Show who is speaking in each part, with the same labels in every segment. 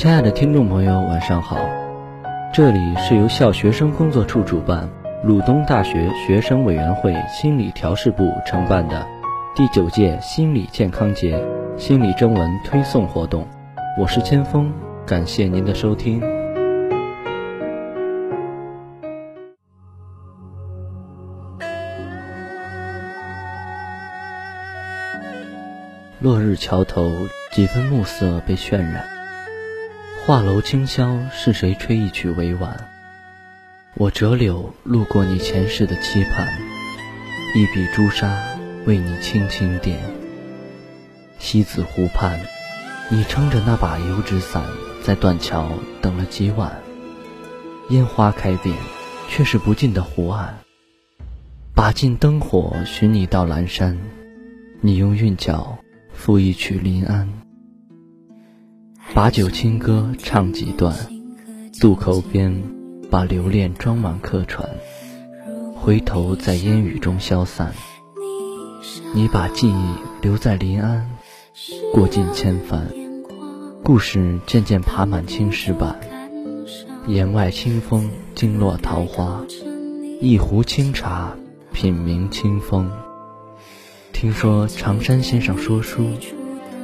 Speaker 1: 亲爱的听众朋友，晚上好！这里是由校学生工作处主办，鲁东大学学生委员会心理调试部承办的第九届心理健康节心理征文推送活动。我是千锋，感谢您的收听。落日桥头，几分暮色被渲染。画楼清宵，是谁吹一曲委婉？我折柳路过你前世的期盼，一笔朱砂为你轻轻点。西子湖畔，你撑着那把油纸伞，在断桥等了几晚。烟花开遍，却是不尽的湖岸。把尽灯火寻你到阑珊，你用韵脚。赋一曲临安，把酒清歌唱几段，渡口边把留恋装满客船，回头在烟雨中消散。你把记忆留在临安，过尽千帆，故事渐渐爬满青石板。檐外清风惊落桃花，一壶清茶品茗清风。听说常山先生说书，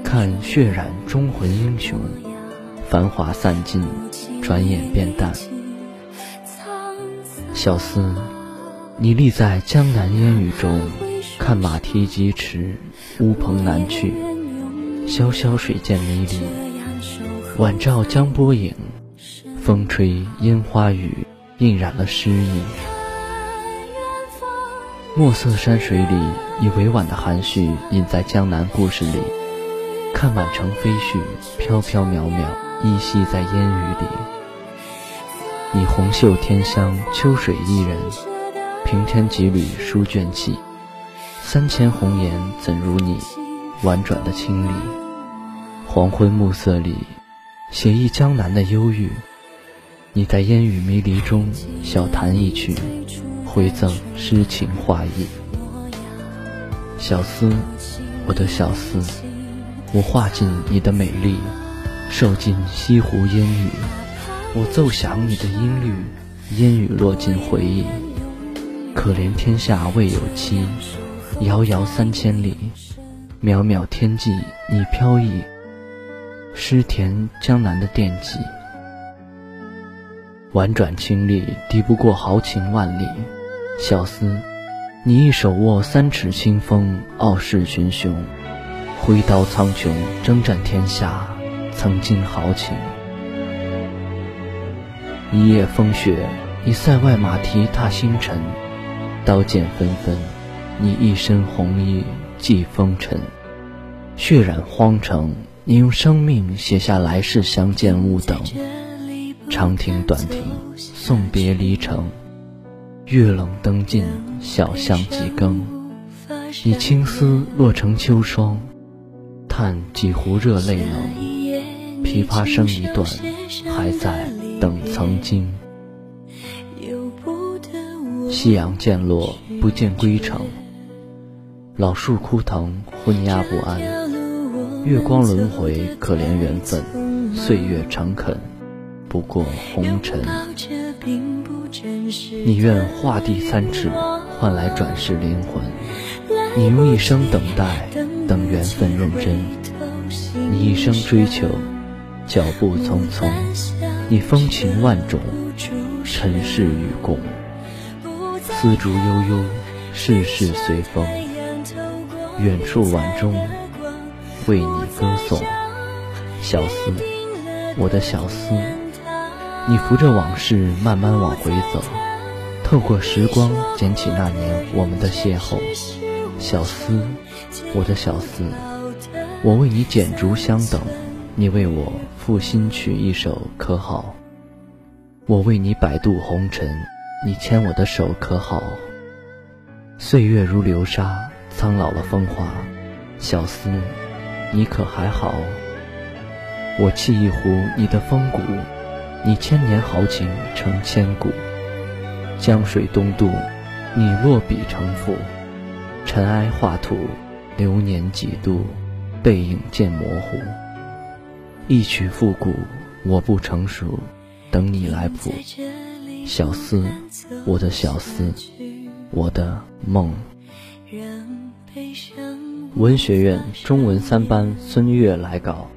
Speaker 1: 看血染忠魂英雄，繁华散尽，转眼变淡。小厮，你立在江南烟雨中，看马蹄疾驰，乌篷南去。潇潇水渐迷离，晚照江波影，风吹烟花雨，印染了诗意。墨色山水里，以委婉的含蓄印在江南故事里。看满城飞絮，飘飘渺渺，依稀在烟雨里。你红袖添香，秋水伊人，平添几缕书卷气。三千红颜怎如你，婉转的清丽。黄昏暮色里，写意江南的忧郁。你在烟雨迷离中，小弹一曲。回赠诗情画意，小思，我的小思，我画尽你的美丽，受尽西湖烟雨，我奏响你的音律，烟雨落尽回忆。可怜天下未有期，遥遥三千里，渺渺天际你飘逸，诗填江南的惦记。婉转清丽，敌不过豪情万里。小思，你一手握三尺清风，傲视群雄，挥刀苍穹，征战天下，曾经豪情。一夜风雪，你塞外马蹄踏星辰，刀剑纷纷，你一身红衣祭风尘。血染荒城，你用生命写下来世相见勿等。长亭短亭，送别离城。月冷灯尽，小巷几更。你青丝落成秋霜，叹几壶热泪冷。琵琶声一断，还在等曾经。夕阳渐落，不见归程。老树枯藤，昏鸦不安。月光轮回，可怜缘分。岁月诚恳，不过红尘。你愿画地三尺，换来转世灵魂。你用一生等待，等缘分认真。你一生追求，脚步匆匆。你风情万种，尘世与共。丝竹悠悠，世事随风。远处晚钟，为你歌颂。小思，我的小思。你扶着往事慢慢往回走，透过时光捡起那年我们的邂逅。小思，我的小思，我为你剪烛相等，你为我赋新曲一首可好？我为你摆渡红尘，你牵我的手可好？岁月如流沙，苍老了风华。小思，你可还好？我沏一壶你的风骨。你千年豪情成千古，江水东渡，你落笔成赋，尘埃画土，流年几度，背影渐模糊。一曲复古，我不成熟，等你来谱。小思，我的小思，我的梦。文学院中文三班孙悦来稿。